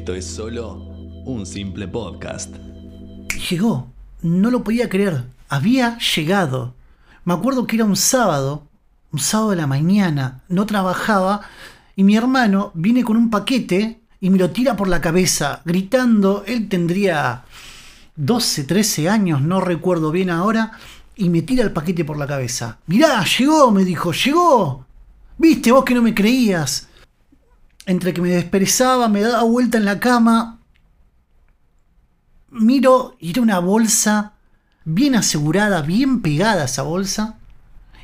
Esto es solo un simple podcast. Llegó, no lo podía creer, había llegado. Me acuerdo que era un sábado, un sábado de la mañana, no trabajaba y mi hermano viene con un paquete y me lo tira por la cabeza, gritando, él tendría 12, 13 años, no recuerdo bien ahora, y me tira el paquete por la cabeza. Mirá, llegó, me dijo, llegó. Viste vos que no me creías. Entre que me desperezaba, me daba vuelta en la cama. Miro y era una bolsa bien asegurada, bien pegada esa bolsa.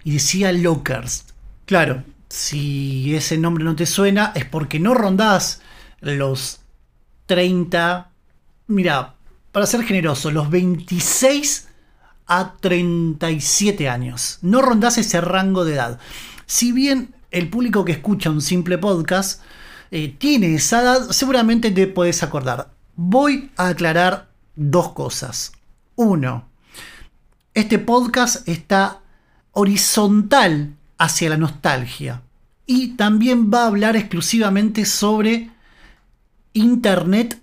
Y decía Lockers. Claro, si ese nombre no te suena, es porque no rondás los 30. Mira, para ser generoso, los 26 a 37 años. No rondás ese rango de edad. Si bien el público que escucha un simple podcast eh, tiene esa edad, seguramente te puedes acordar. Voy a aclarar dos cosas. Uno, este podcast está horizontal hacia la nostalgia y también va a hablar exclusivamente sobre Internet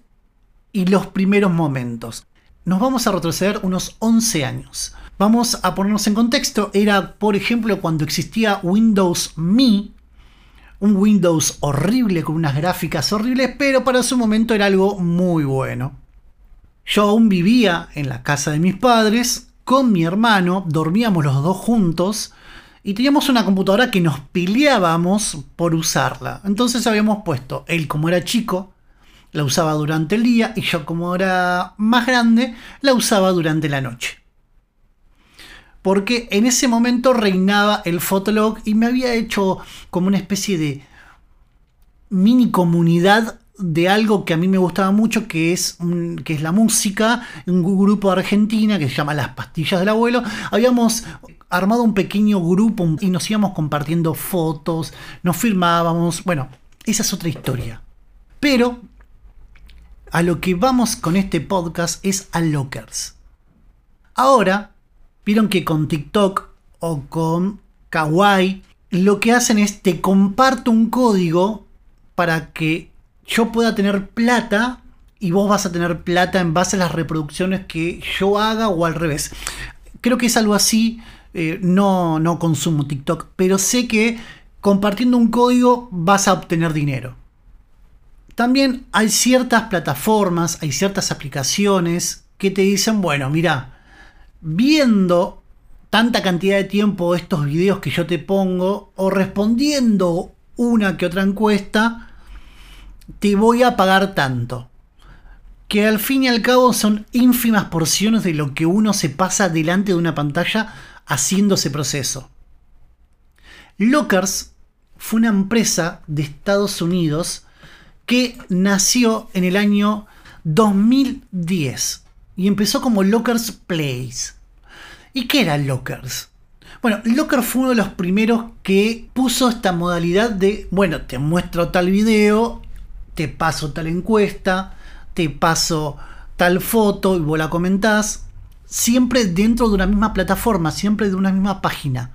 y los primeros momentos nos vamos a retroceder unos 11 años. Vamos a ponernos en contexto. Era, por ejemplo, cuando existía Windows Me, un Windows horrible con unas gráficas horribles, pero para su momento era algo muy bueno. Yo aún vivía en la casa de mis padres con mi hermano, dormíamos los dos juntos y teníamos una computadora que nos peleábamos por usarla. Entonces habíamos puesto, él como era chico, la usaba durante el día y yo como era más grande la usaba durante la noche. Porque en ese momento reinaba el Fotolog y me había hecho como una especie de mini comunidad de algo que a mí me gustaba mucho, que es, que es la música, un grupo de Argentina que se llama Las Pastillas del Abuelo. Habíamos armado un pequeño grupo y nos íbamos compartiendo fotos, nos firmábamos, bueno, esa es otra historia. Pero a lo que vamos con este podcast es a Lockers. Ahora, vieron que con TikTok o con Kawaii, lo que hacen es te comparto un código para que yo pueda tener plata y vos vas a tener plata en base a las reproducciones que yo haga o al revés. Creo que es algo así. Eh, no, no consumo TikTok, pero sé que compartiendo un código vas a obtener dinero. También hay ciertas plataformas, hay ciertas aplicaciones que te dicen, bueno, mira, viendo tanta cantidad de tiempo estos videos que yo te pongo o respondiendo una que otra encuesta, te voy a pagar tanto. Que al fin y al cabo son ínfimas porciones de lo que uno se pasa delante de una pantalla haciendo ese proceso. Lockers fue una empresa de Estados Unidos que nació en el año 2010 y empezó como Lockers Place. ¿Y qué era Lockers? Bueno, Locker fue uno de los primeros que puso esta modalidad de, bueno, te muestro tal video, te paso tal encuesta, te paso tal foto y vos la comentás, siempre dentro de una misma plataforma, siempre de una misma página.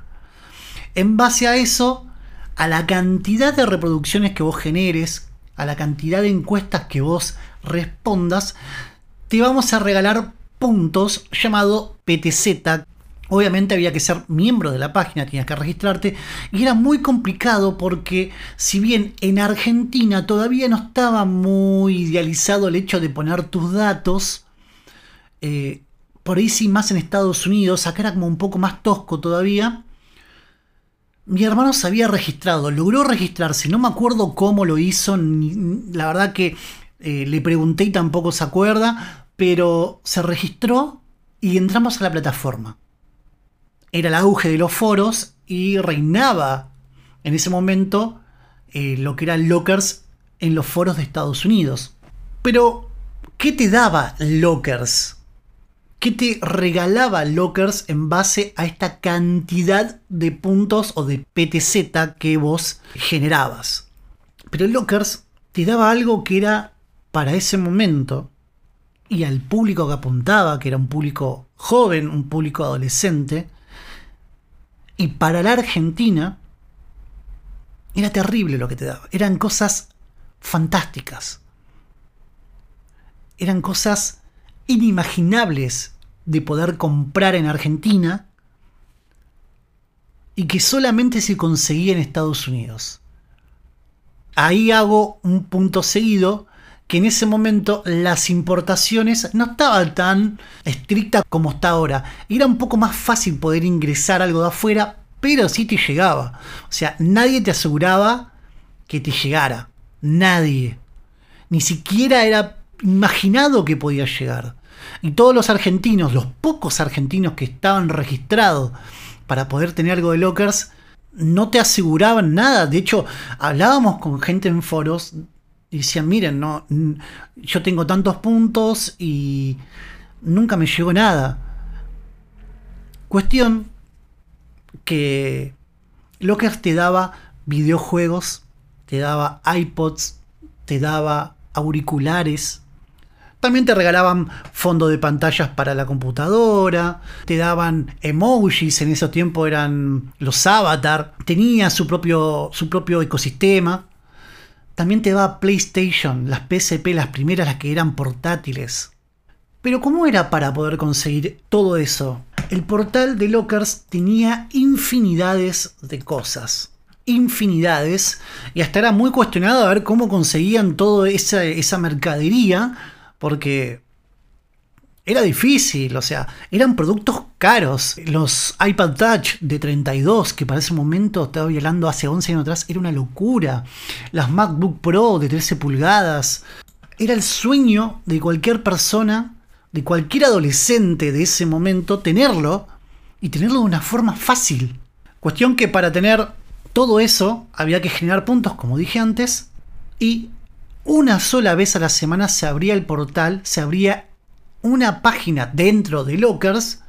En base a eso, a la cantidad de reproducciones que vos generes, a la cantidad de encuestas que vos respondas, te vamos a regalar puntos llamado PTZ. Obviamente había que ser miembro de la página, tenías que registrarte y era muy complicado porque si bien en Argentina todavía no estaba muy idealizado el hecho de poner tus datos, eh, por ahí sí más en Estados Unidos, acá era como un poco más tosco todavía, mi hermano se había registrado, logró registrarse, no me acuerdo cómo lo hizo, la verdad que eh, le pregunté y tampoco se acuerda, pero se registró y entramos a la plataforma. Era el auge de los foros y reinaba en ese momento eh, lo que eran lockers en los foros de Estados Unidos. Pero, ¿qué te daba lockers? que te regalaba Lockers en base a esta cantidad de puntos o de PTZ que vos generabas. Pero Lockers te daba algo que era para ese momento y al público que apuntaba, que era un público joven, un público adolescente, y para la Argentina era terrible lo que te daba. Eran cosas fantásticas. eran cosas inimaginables de poder comprar en Argentina y que solamente se conseguía en Estados Unidos. Ahí hago un punto seguido que en ese momento las importaciones no estaban tan estrictas como está ahora. Era un poco más fácil poder ingresar algo de afuera, pero sí te llegaba. O sea, nadie te aseguraba que te llegara. Nadie. Ni siquiera era imaginado que podía llegar. Y todos los argentinos, los pocos argentinos que estaban registrados para poder tener algo de lockers, no te aseguraban nada. De hecho, hablábamos con gente en foros y decían, miren, no, yo tengo tantos puntos y nunca me llegó nada. Cuestión que Lockers te daba videojuegos, te daba iPods, te daba auriculares, también te regalaban fondo de pantallas para la computadora, te daban emojis, en ese tiempo eran los avatar, tenía su propio, su propio ecosistema. También te daba PlayStation, las PSP, las primeras, las que eran portátiles. Pero ¿cómo era para poder conseguir todo eso? El portal de Lockers tenía infinidades de cosas infinidades y hasta era muy cuestionado a ver cómo conseguían toda esa mercadería porque era difícil, o sea, eran productos caros. Los iPad Touch de 32, que para ese momento estaba hablando hace 11 años atrás, era una locura. Las MacBook Pro de 13 pulgadas. Era el sueño de cualquier persona, de cualquier adolescente de ese momento, tenerlo y tenerlo de una forma fácil. Cuestión que para tener todo eso había que generar puntos, como dije antes, y una sola vez a la semana se abría el portal, se abría una página dentro de Lockers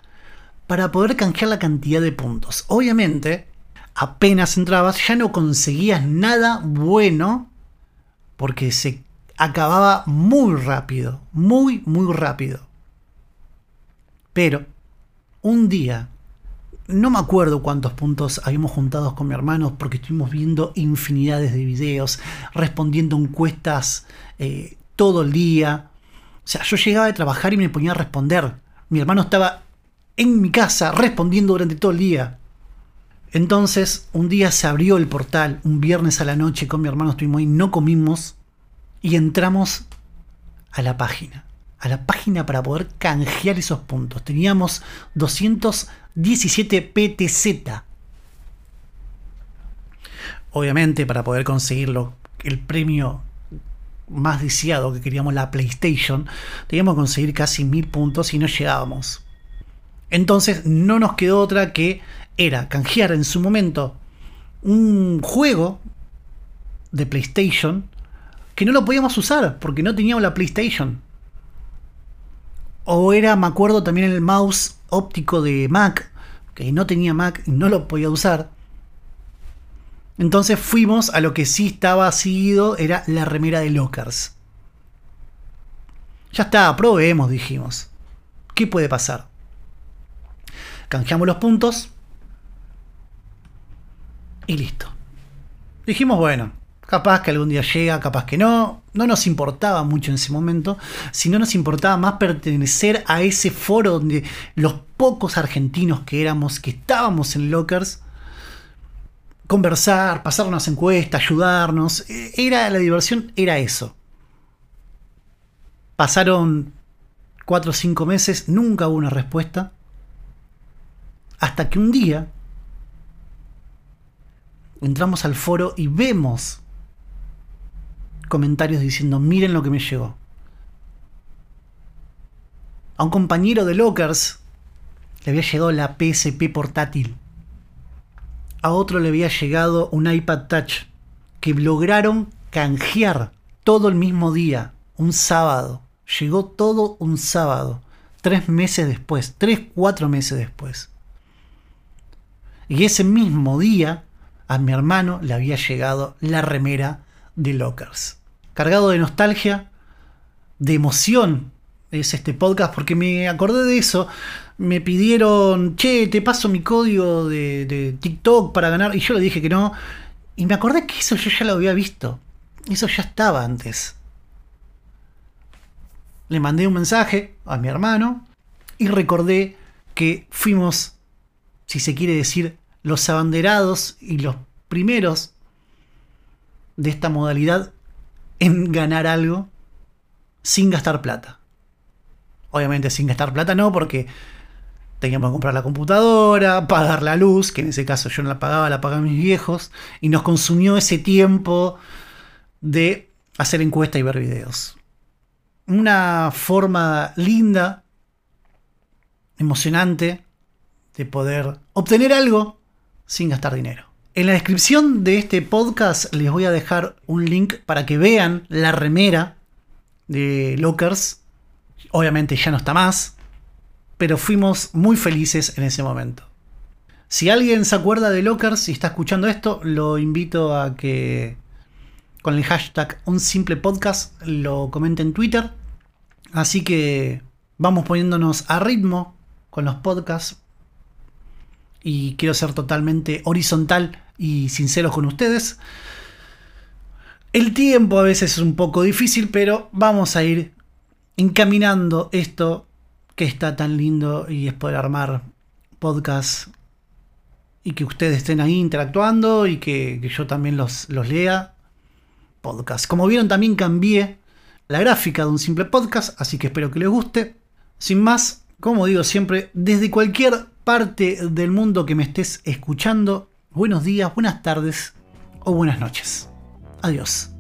para poder canjear la cantidad de puntos. Obviamente, apenas entrabas ya no conseguías nada bueno porque se acababa muy rápido, muy, muy rápido. Pero un día no me acuerdo cuántos puntos habíamos juntado con mi hermano porque estuvimos viendo infinidades de videos, respondiendo encuestas eh, todo el día. Sea, yo llegaba de trabajar y me ponía a responder. Mi hermano estaba en mi casa respondiendo durante todo el día. Entonces, un día se abrió el portal, un viernes a la noche con mi hermano estuvimos ahí, no comimos y entramos a la página a la página para poder canjear esos puntos. Teníamos 217 PTZ. Obviamente, para poder conseguirlo, el premio más deseado que queríamos la PlayStation, teníamos que conseguir casi mil puntos y no llegábamos. Entonces no nos quedó otra que era canjear en su momento un juego de PlayStation que no lo podíamos usar porque no teníamos la PlayStation. O era, me acuerdo también el mouse óptico de Mac, que no tenía Mac y no lo podía usar. Entonces fuimos a lo que sí estaba seguido, era la remera de Lockers. Ya está, probemos, dijimos. ¿Qué puede pasar? Canjeamos los puntos. Y listo. Dijimos, bueno, Capaz que algún día llega, capaz que no. No nos importaba mucho en ese momento, sino nos importaba más pertenecer a ese foro donde los pocos argentinos que éramos, que estábamos en Lockers, conversar, pasar unas encuestas, ayudarnos. E, era la diversión, era eso. Pasaron cuatro o cinco meses, nunca hubo una respuesta. Hasta que un día entramos al foro y vemos comentarios diciendo, miren lo que me llegó. A un compañero de Lockers le había llegado la PSP portátil. A otro le había llegado un iPad Touch que lograron canjear todo el mismo día, un sábado. Llegó todo un sábado, tres meses después, tres, cuatro meses después. Y ese mismo día a mi hermano le había llegado la remera de Lockers cargado de nostalgia, de emoción, es este podcast, porque me acordé de eso. Me pidieron, che, te paso mi código de, TikTok para ganar, y yo le dije que no. Y me acordé que eso yo ya lo había visto. Eso ya estaba antes. le mandé un mensaje a mi hermano y recordé que fuimos, si se quiere decir, los abanderados y los primeros de esta modalidad en ganar algo sin gastar plata. Obviamente sin gastar plata no, porque teníamos que comprar la computadora, pagar la luz, que en ese caso yo no la pagaba, la pagaban mis viejos, y nos consumió ese tiempo de hacer encuesta y ver videos. Una forma linda, emocionante, de poder obtener algo sin gastar dinero. En la descripción de este podcast les voy a dejar un link para que vean la remera de Lockers. Obviamente ya no está más, pero fuimos muy felices en ese momento. Si alguien se acuerda de Lockers y está escuchando esto, lo invito a que con el hashtag un simple podcast lo comente en Twitter. Así que vamos poniéndonos a ritmo con los podcasts y quiero ser totalmente horizontal y sincero con ustedes. El tiempo a veces es un poco difícil, pero vamos a ir encaminando esto que está tan lindo y es poder armar podcast y que ustedes estén ahí interactuando y que, yo también los, los lea. Podcast. Como vieron, también cambié la gráfica de un simple podcast, así que espero que les guste. Sin más, como digo siempre, desde cualquier parte del mundo que me estés escuchando, buenos días, buenas tardes o buenas noches. Adiós.